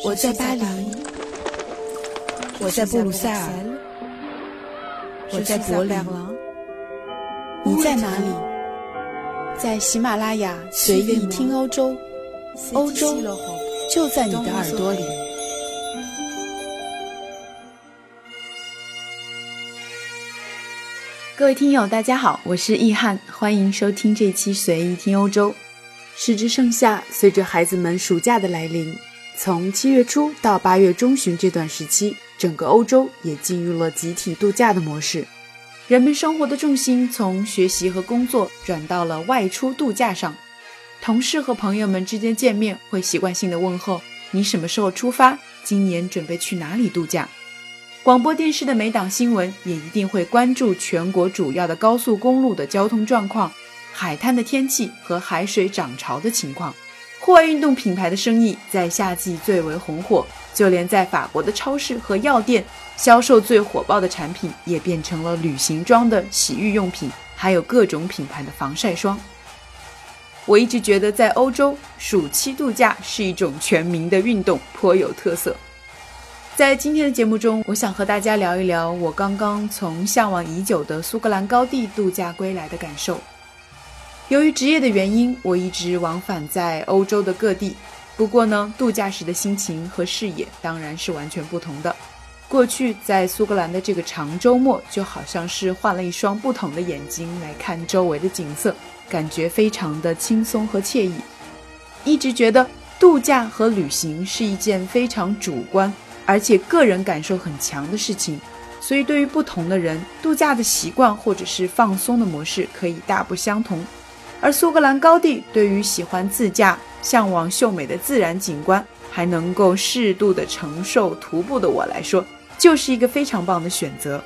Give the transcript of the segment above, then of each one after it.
我在巴黎，我在布鲁塞尔，我在柏林，你在哪里？在喜马拉雅随意听欧洲，欧洲就在你的耳朵里。各位听友，大家好，我是易翰，欢迎收听这期随意听欧洲。时值盛夏，随着孩子们暑假的来临。从七月初到八月中旬这段时期，整个欧洲也进入了集体度假的模式。人们生活的重心从学习和工作转到了外出度假上。同事和朋友们之间见面会习惯性的问候：“你什么时候出发？今年准备去哪里度假？”广播电视的每档新闻也一定会关注全国主要的高速公路的交通状况、海滩的天气和海水涨潮的情况。户外运动品牌的生意在夏季最为红火，就连在法国的超市和药店销售最火爆的产品，也变成了旅行装的洗浴用品，还有各种品牌的防晒霜。我一直觉得，在欧洲暑期度假是一种全民的运动，颇有特色。在今天的节目中，我想和大家聊一聊我刚刚从向往已久的苏格兰高地度假归来的感受。由于职业的原因，我一直往返在欧洲的各地。不过呢，度假时的心情和视野当然是完全不同的。过去在苏格兰的这个长周末，就好像是换了一双不同的眼睛来看周围的景色，感觉非常的轻松和惬意。一直觉得度假和旅行是一件非常主观，而且个人感受很强的事情。所以对于不同的人，度假的习惯或者是放松的模式可以大不相同。而苏格兰高地对于喜欢自驾、向往秀美的自然景观，还能够适度的承受徒步的我来说，就是一个非常棒的选择。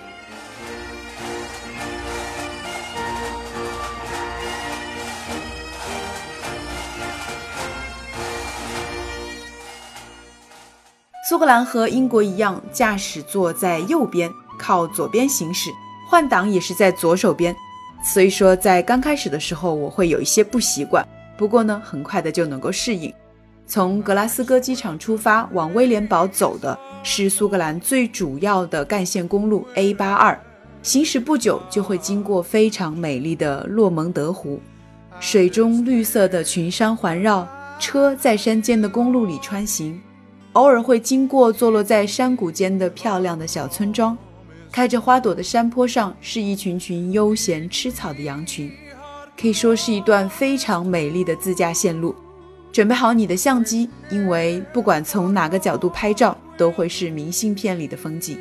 苏格兰和英国一样，驾驶座在右边，靠左边行驶，换挡也是在左手边。所以说，在刚开始的时候，我会有一些不习惯。不过呢，很快的就能够适应。从格拉斯哥机场出发往威廉堡走的是苏格兰最主要的干线公路 A 八二，行驶不久就会经过非常美丽的洛蒙德湖，水中绿色的群山环绕，车在山间的公路里穿行，偶尔会经过坐落在山谷间的漂亮的小村庄。开着花朵的山坡上是一群群悠闲吃草的羊群，可以说是一段非常美丽的自驾线路。准备好你的相机，因为不管从哪个角度拍照，都会是明信片里的风景。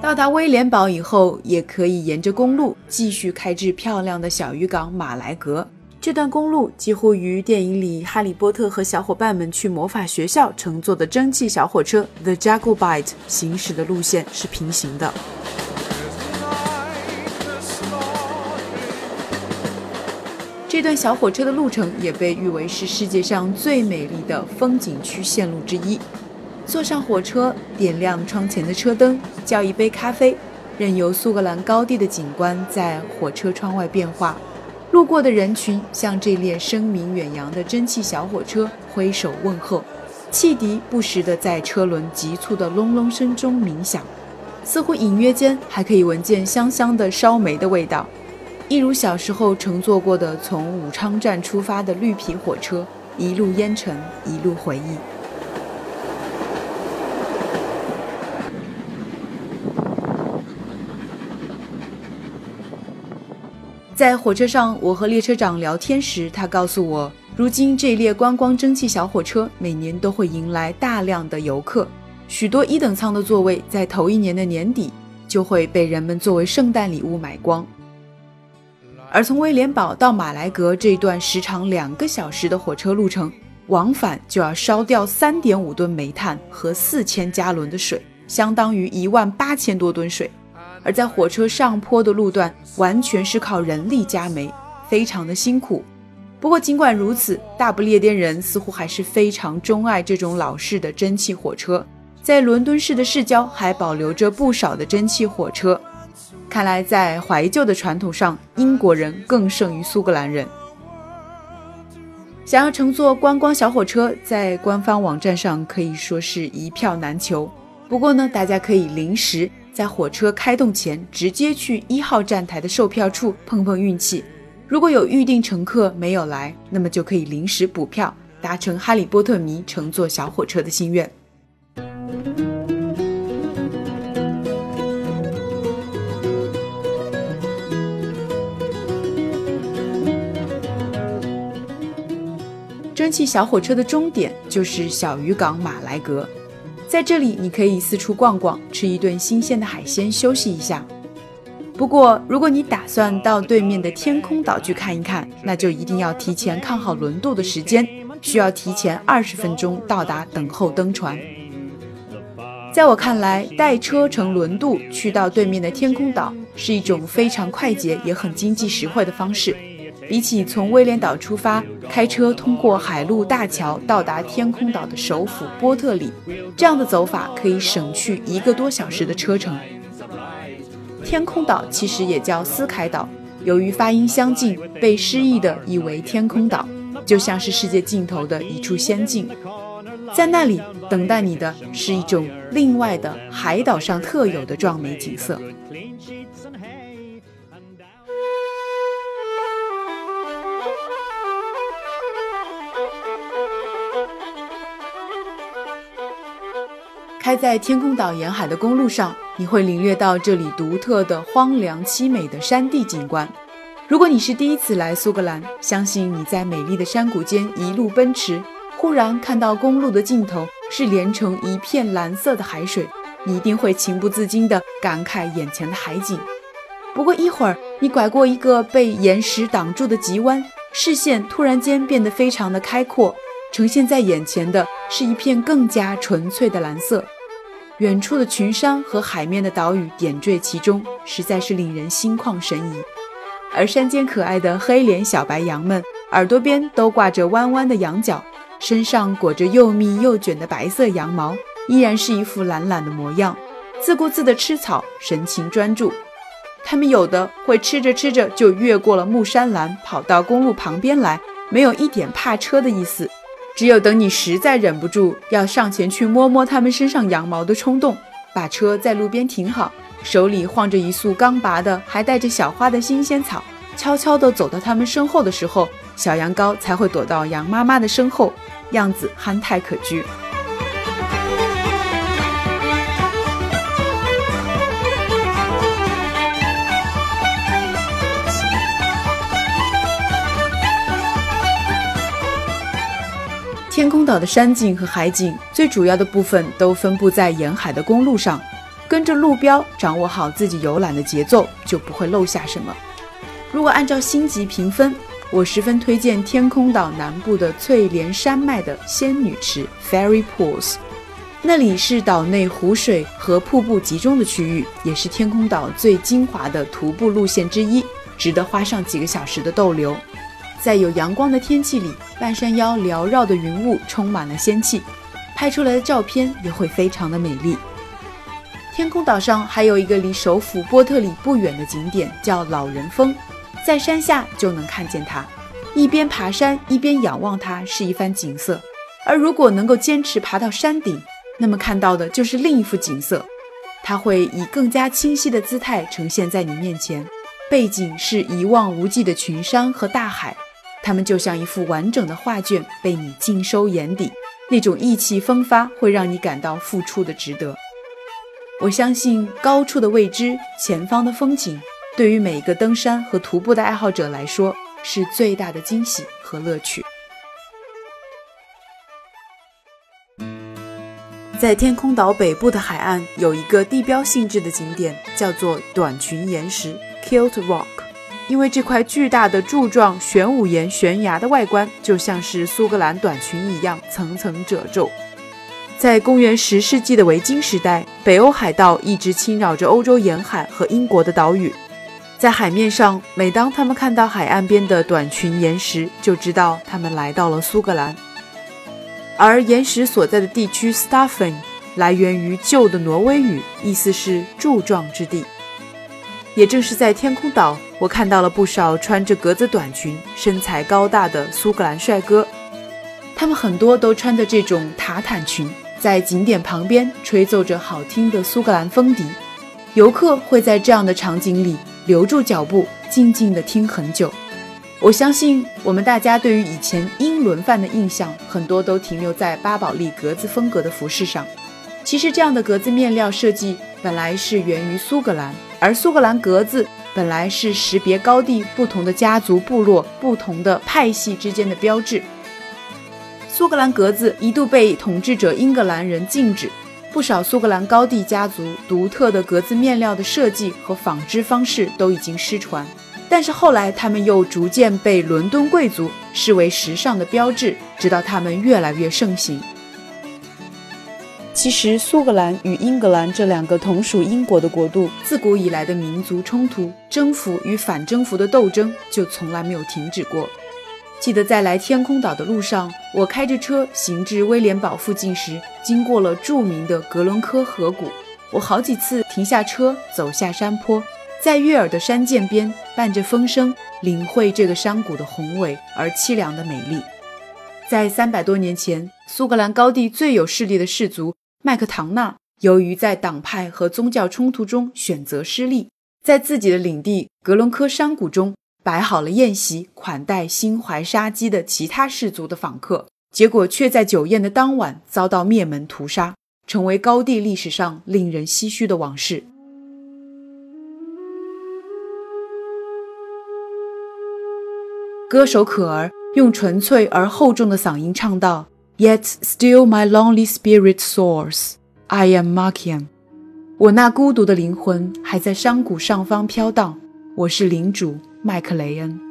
到达威廉堡以后，也可以沿着公路继续开至漂亮的小渔港马来格。这段公路几乎与电影里哈利波特和小伙伴们去魔法学校乘坐的蒸汽小火车 The Jacobite 行驶的路线是平行的。这段小火车的路程也被誉为是世界上最美丽的风景区线路之一。坐上火车，点亮窗前的车灯，叫一杯咖啡，任由苏格兰高地的景观在火车窗外变化。路过的人群向这列声名远扬的蒸汽小火车挥手问候，汽笛不时地在车轮急促的隆隆声中鸣响，似乎隐约间还可以闻见香香的烧煤的味道，一如小时候乘坐过的从武昌站出发的绿皮火车，一路烟尘，一路回忆。在火车上，我和列车长聊天时，他告诉我，如今这列观光蒸汽小火车每年都会迎来大量的游客，许多一等舱的座位在头一年的年底就会被人们作为圣诞礼物买光。而从威廉堡到马来格这段时长两个小时的火车路程，往返就要烧掉三点五吨煤炭和四千加仑的水，相当于一万八千多吨水。而在火车上坡的路段，完全是靠人力加煤，非常的辛苦。不过尽管如此，大不列颠人似乎还是非常钟爱这种老式的蒸汽火车。在伦敦市的市郊还保留着不少的蒸汽火车。看来在怀旧的传统上，英国人更胜于苏格兰人。想要乘坐观光小火车，在官方网站上可以说是一票难求。不过呢，大家可以临时在火车开动前，直接去一号站台的售票处碰碰运气。如果有预定乘客没有来，那么就可以临时补票，达成哈利波特迷乘坐小火车的心愿。蒸汽小火车的终点就是小渔港马来格，在这里你可以四处逛逛，吃一顿新鲜的海鲜，休息一下。不过，如果你打算到对面的天空岛去看一看，那就一定要提前看好轮渡的时间，需要提前二十分钟到达，等候登船。在我看来，带车乘轮渡去到对面的天空岛是一种非常快捷也很经济实惠的方式。比起从威廉岛出发，开车通过海陆大桥到达天空岛的首府波特里，这样的走法可以省去一个多小时的车程。天空岛其实也叫斯凯岛，由于发音相近，被诗意的译为天空岛，就像是世界尽头的一处仙境。在那里等待你的是一种另外的海岛上特有的壮美景色。开在天空岛沿海的公路上，你会领略到这里独特的荒凉凄美的山地景观。如果你是第一次来苏格兰，相信你在美丽的山谷间一路奔驰，忽然看到公路的尽头是连成一片蓝色的海水，你一定会情不自禁地感慨眼前的海景。不过一会儿，你拐过一个被岩石挡住的急弯，视线突然间变得非常的开阔，呈现在眼前的是一片更加纯粹的蓝色。远处的群山和海面的岛屿点缀其中，实在是令人心旷神怡。而山间可爱的黑脸小白羊们，耳朵边都挂着弯弯的羊角，身上裹着又密又卷的白色羊毛，依然是一副懒懒的模样，自顾自地吃草，神情专注。它们有的会吃着吃着就越过了木栅栏，跑到公路旁边来，没有一点怕车的意思。只有等你实在忍不住要上前去摸摸它们身上羊毛的冲动，把车在路边停好，手里晃着一束刚拔的还带着小花的新鲜草，悄悄地走到它们身后的时候，小羊羔才会躲到羊妈妈的身后，样子憨态可掬。天空岛的山景和海景最主要的部分都分布在沿海的公路上，跟着路标掌握好自己游览的节奏，就不会漏下什么。如果按照星级评分，我十分推荐天空岛南部的翠莲山脉的仙女池 （Fairy Pools），那里是岛内湖水和瀑布集中的区域，也是天空岛最精华的徒步路线之一，值得花上几个小时的逗留。在有阳光的天气里，半山腰缭绕的云雾充满了仙气，拍出来的照片也会非常的美丽。天空岛上还有一个离首府波特里不远的景点，叫老人峰，在山下就能看见它。一边爬山一边仰望它是一番景色，而如果能够坚持爬到山顶，那么看到的就是另一幅景色，它会以更加清晰的姿态呈现在你面前，背景是一望无际的群山和大海。它们就像一幅完整的画卷，被你尽收眼底，那种意气风发会让你感到付出的值得。我相信高处的未知，前方的风景，对于每一个登山和徒步的爱好者来说，是最大的惊喜和乐趣。在天空岛北部的海岸，有一个地标性质的景点，叫做短裙岩石 （Kilt Rock）。因为这块巨大的柱状玄武岩悬崖的外观就像是苏格兰短裙一样层层褶皱。在公元十世纪的维京时代，北欧海盗一直侵扰着欧洲沿海和英国的岛屿。在海面上，每当他们看到海岸边的短裙岩石，就知道他们来到了苏格兰。而岩石所在的地区 Staffin 来源于旧的挪威语，意思是柱状之地。也正是在天空岛，我看到了不少穿着格子短裙、身材高大的苏格兰帅哥，他们很多都穿着这种塔坦裙，在景点旁边吹奏着好听的苏格兰风笛。游客会在这样的场景里留住脚步，静静地听很久。我相信我们大家对于以前英伦范的印象，很多都停留在巴宝莉格子风格的服饰上。其实，这样的格子面料设计本来是源于苏格兰，而苏格兰格子本来是识别高地不同的家族、部落、不同的派系之间的标志。苏格兰格子一度被统治者英格兰人禁止。不少苏格兰高地家族独特的格子面料的设计和纺织方式都已经失传，但是后来他们又逐渐被伦敦贵族视为时尚的标志，直到他们越来越盛行。其实，苏格兰与英格兰这两个同属英国的国度，自古以来的民族冲突、征服与反征服的斗争就从来没有停止过。记得在来天空岛的路上，我开着车行至威廉堡附近时，经过了著名的格伦科河谷。我好几次停下车，走下山坡，在悦耳的山涧边，伴着风声，领会这个山谷的宏伟而凄凉的美丽。在三百多年前，苏格兰高地最有势力的氏族麦克唐纳，由于在党派和宗教冲突中选择失利，在自己的领地格伦科山谷中。摆好了宴席，款待心怀杀机的其他氏族的访客，结果却在酒宴的当晚遭到灭门屠杀，成为高地历史上令人唏嘘的往事。歌手可儿用纯粹而厚重的嗓音唱道：“Yet still my lonely spirit soars, I am Markian。我那孤独的灵魂还在山谷上方飘荡，我是领主。”麦克雷恩。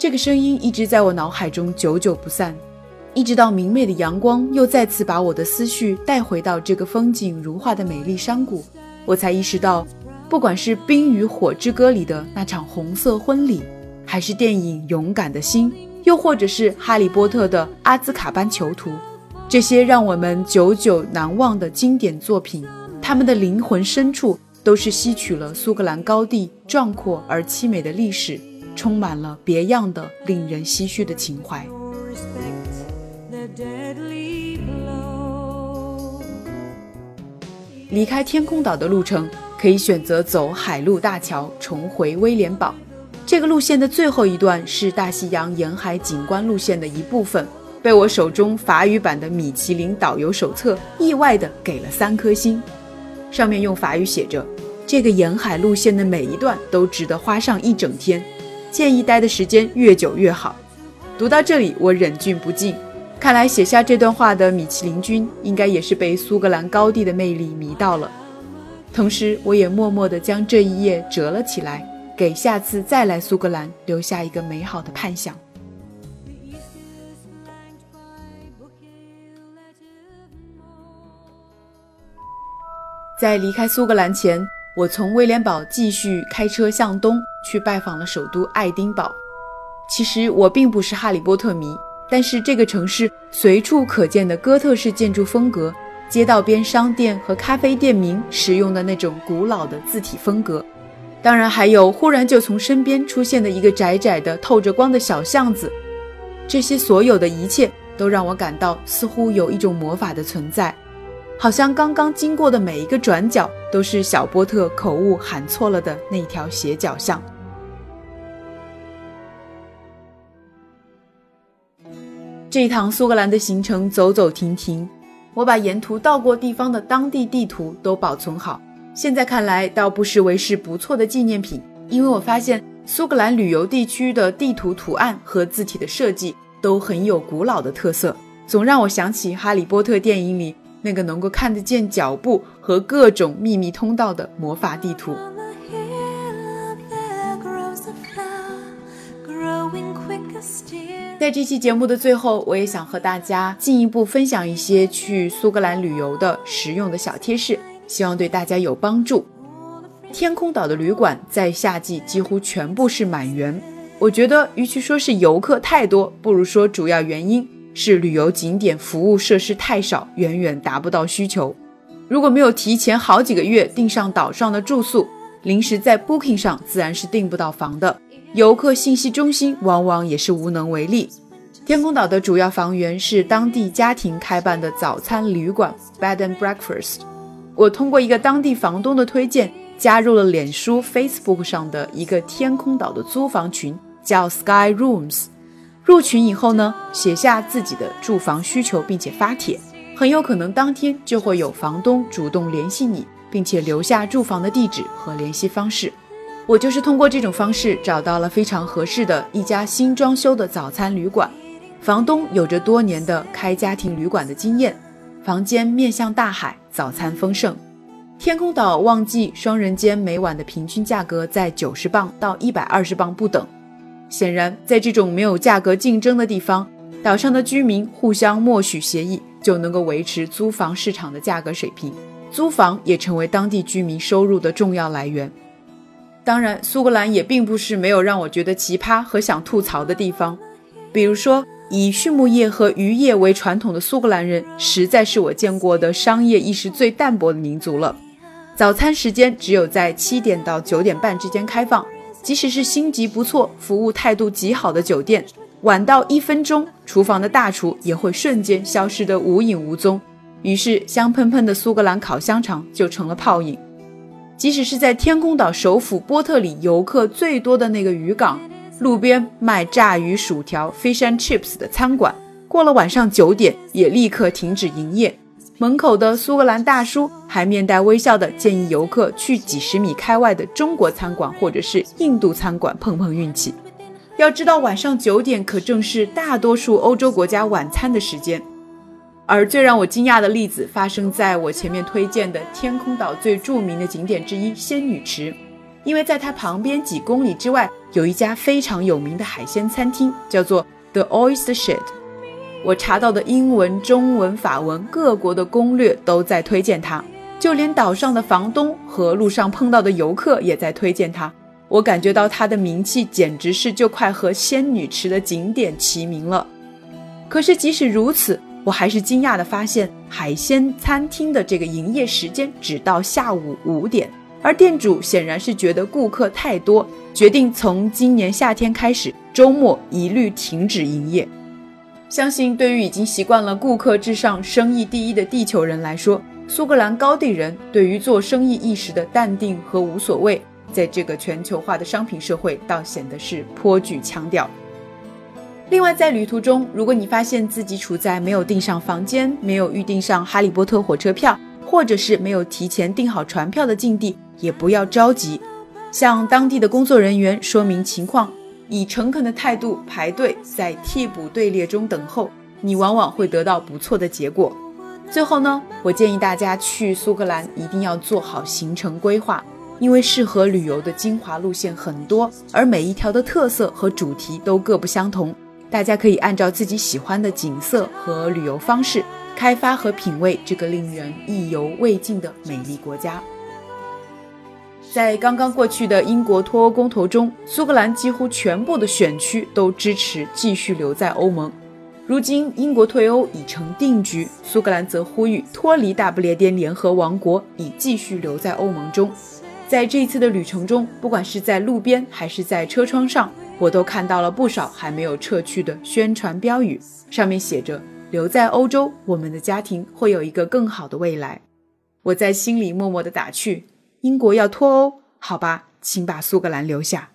这个声音一直在我脑海中久久不散，一直到明媚的阳光又再次把我的思绪带回到这个风景如画的美丽山谷，我才意识到。不管是《冰与火之歌》里的那场红色婚礼，还是电影《勇敢的心》，又或者是《哈利波特》的阿兹卡班囚徒，这些让我们久久难忘的经典作品，他们的灵魂深处都是吸取了苏格兰高地壮阔而凄美的历史，充满了别样的令人唏嘘的情怀。离开天空岛的路程。可以选择走海陆大桥重回威廉堡。这个路线的最后一段是大西洋沿海景观路线的一部分，被我手中法语版的米其林导游手册意外的给了三颗星。上面用法语写着：“这个沿海路线的每一段都值得花上一整天，建议待的时间越久越好。”读到这里，我忍俊不禁。看来写下这段话的米其林君应该也是被苏格兰高地的魅力迷到了。同时，我也默默地将这一页折了起来，给下次再来苏格兰留下一个美好的盼想。在离开苏格兰前，我从威廉堡继续开车向东，去拜访了首都爱丁堡。其实我并不是哈利波特迷，但是这个城市随处可见的哥特式建筑风格。街道边商店和咖啡店名使用的那种古老的字体风格，当然还有忽然就从身边出现的一个窄窄的透着光的小巷子，这些所有的一切都让我感到似乎有一种魔法的存在，好像刚刚经过的每一个转角都是小波特口误喊错了的那条斜角巷。这一趟苏格兰的行程走走停停。我把沿途到过地方的当地地图都保存好，现在看来倒不失为是不错的纪念品。因为我发现苏格兰旅游地区的地图图案和字体的设计都很有古老的特色，总让我想起《哈利波特》电影里那个能够看得见脚步和各种秘密通道的魔法地图。在这期节目的最后，我也想和大家进一步分享一些去苏格兰旅游的实用的小贴士，希望对大家有帮助。天空岛的旅馆在夏季几乎全部是满员，我觉得与其说是游客太多，不如说主要原因是旅游景点服务设施太少，远远达不到需求。如果没有提前好几个月订上岛上的住宿，临时在 Booking 上自然是订不到房的。游客信息中心往往也是无能为力。天空岛的主要房源是当地家庭开办的早餐旅馆 Bed and Breakfast。我通过一个当地房东的推荐，加入了脸书 Facebook 上的一个天空岛的租房群。叫 Sky Rooms，入群以后呢，写下自己的住房需求，并且发帖，很有可能当天就会有房东主动联系你，并且留下住房的地址和联系方式。我就是通过这种方式找到了非常合适的一家新装修的早餐旅馆，房东有着多年的开家庭旅馆的经验，房间面向大海，早餐丰盛。天空岛旺季双人间每晚的平均价格在九十磅到一百二十磅不等。显然，在这种没有价格竞争的地方，岛上的居民互相默许协议，就能够维持租房市场的价格水平。租房也成为当地居民收入的重要来源。当然，苏格兰也并不是没有让我觉得奇葩和想吐槽的地方。比如说，以畜牧业和渔业为传统的苏格兰人，实在是我见过的商业意识最淡薄的民族了。早餐时间只有在七点到九点半之间开放。即使是星级不错、服务态度极好的酒店，晚到一分钟，厨房的大厨也会瞬间消失得无影无踪。于是，香喷喷的苏格兰烤香肠就成了泡影。即使是在天空岛首府波特里游客最多的那个渔港，路边卖炸鱼薯条 （fish and chips） 的餐馆，过了晚上九点也立刻停止营业。门口的苏格兰大叔还面带微笑地建议游客去几十米开外的中国餐馆或者是印度餐馆碰碰运气。要知道，晚上九点可正是大多数欧洲国家晚餐的时间。而最让我惊讶的例子发生在我前面推荐的天空岛最著名的景点之一——仙女池，因为在它旁边几公里之外有一家非常有名的海鲜餐厅，叫做 The Oyster Shed。我查到的英文、中文、法文各国的攻略都在推荐它，就连岛上的房东和路上碰到的游客也在推荐它。我感觉到它的名气简直是就快和仙女池的景点齐名了。可是即使如此，我还是惊讶地发现，海鲜餐厅的这个营业时间只到下午五点，而店主显然是觉得顾客太多，决定从今年夏天开始，周末一律停止营业。相信对于已经习惯了顾客至上、生意第一的地球人来说，苏格兰高地人对于做生意意识的淡定和无所谓，在这个全球化的商品社会，倒显得是颇具腔调。另外，在旅途中，如果你发现自己处在没有订上房间、没有预订上哈利波特火车票，或者是没有提前订好船票的境地，也不要着急，向当地的工作人员说明情况。以诚恳的态度排队，在替补队列中等候，你往往会得到不错的结果。最后呢，我建议大家去苏格兰一定要做好行程规划，因为适合旅游的精华路线很多，而每一条的特色和主题都各不相同。大家可以按照自己喜欢的景色和旅游方式，开发和品味这个令人意犹未尽的美丽国家。在刚刚过去的英国脱欧公投中，苏格兰几乎全部的选区都支持继续留在欧盟。如今英国退欧已成定局，苏格兰则呼吁脱离大不列颠联合王国，以继续留在欧盟中。在这一次的旅程中，不管是在路边还是在车窗上，我都看到了不少还没有撤去的宣传标语，上面写着“留在欧洲，我们的家庭会有一个更好的未来”。我在心里默默的打趣。英国要脱欧，好吧，请把苏格兰留下。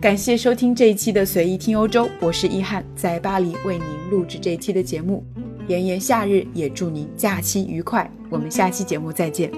感谢收听这一期的随意听欧洲，我是一翰，在巴黎为您录制这一期的节目。炎炎夏日，也祝您假期愉快。我们下期节目再见。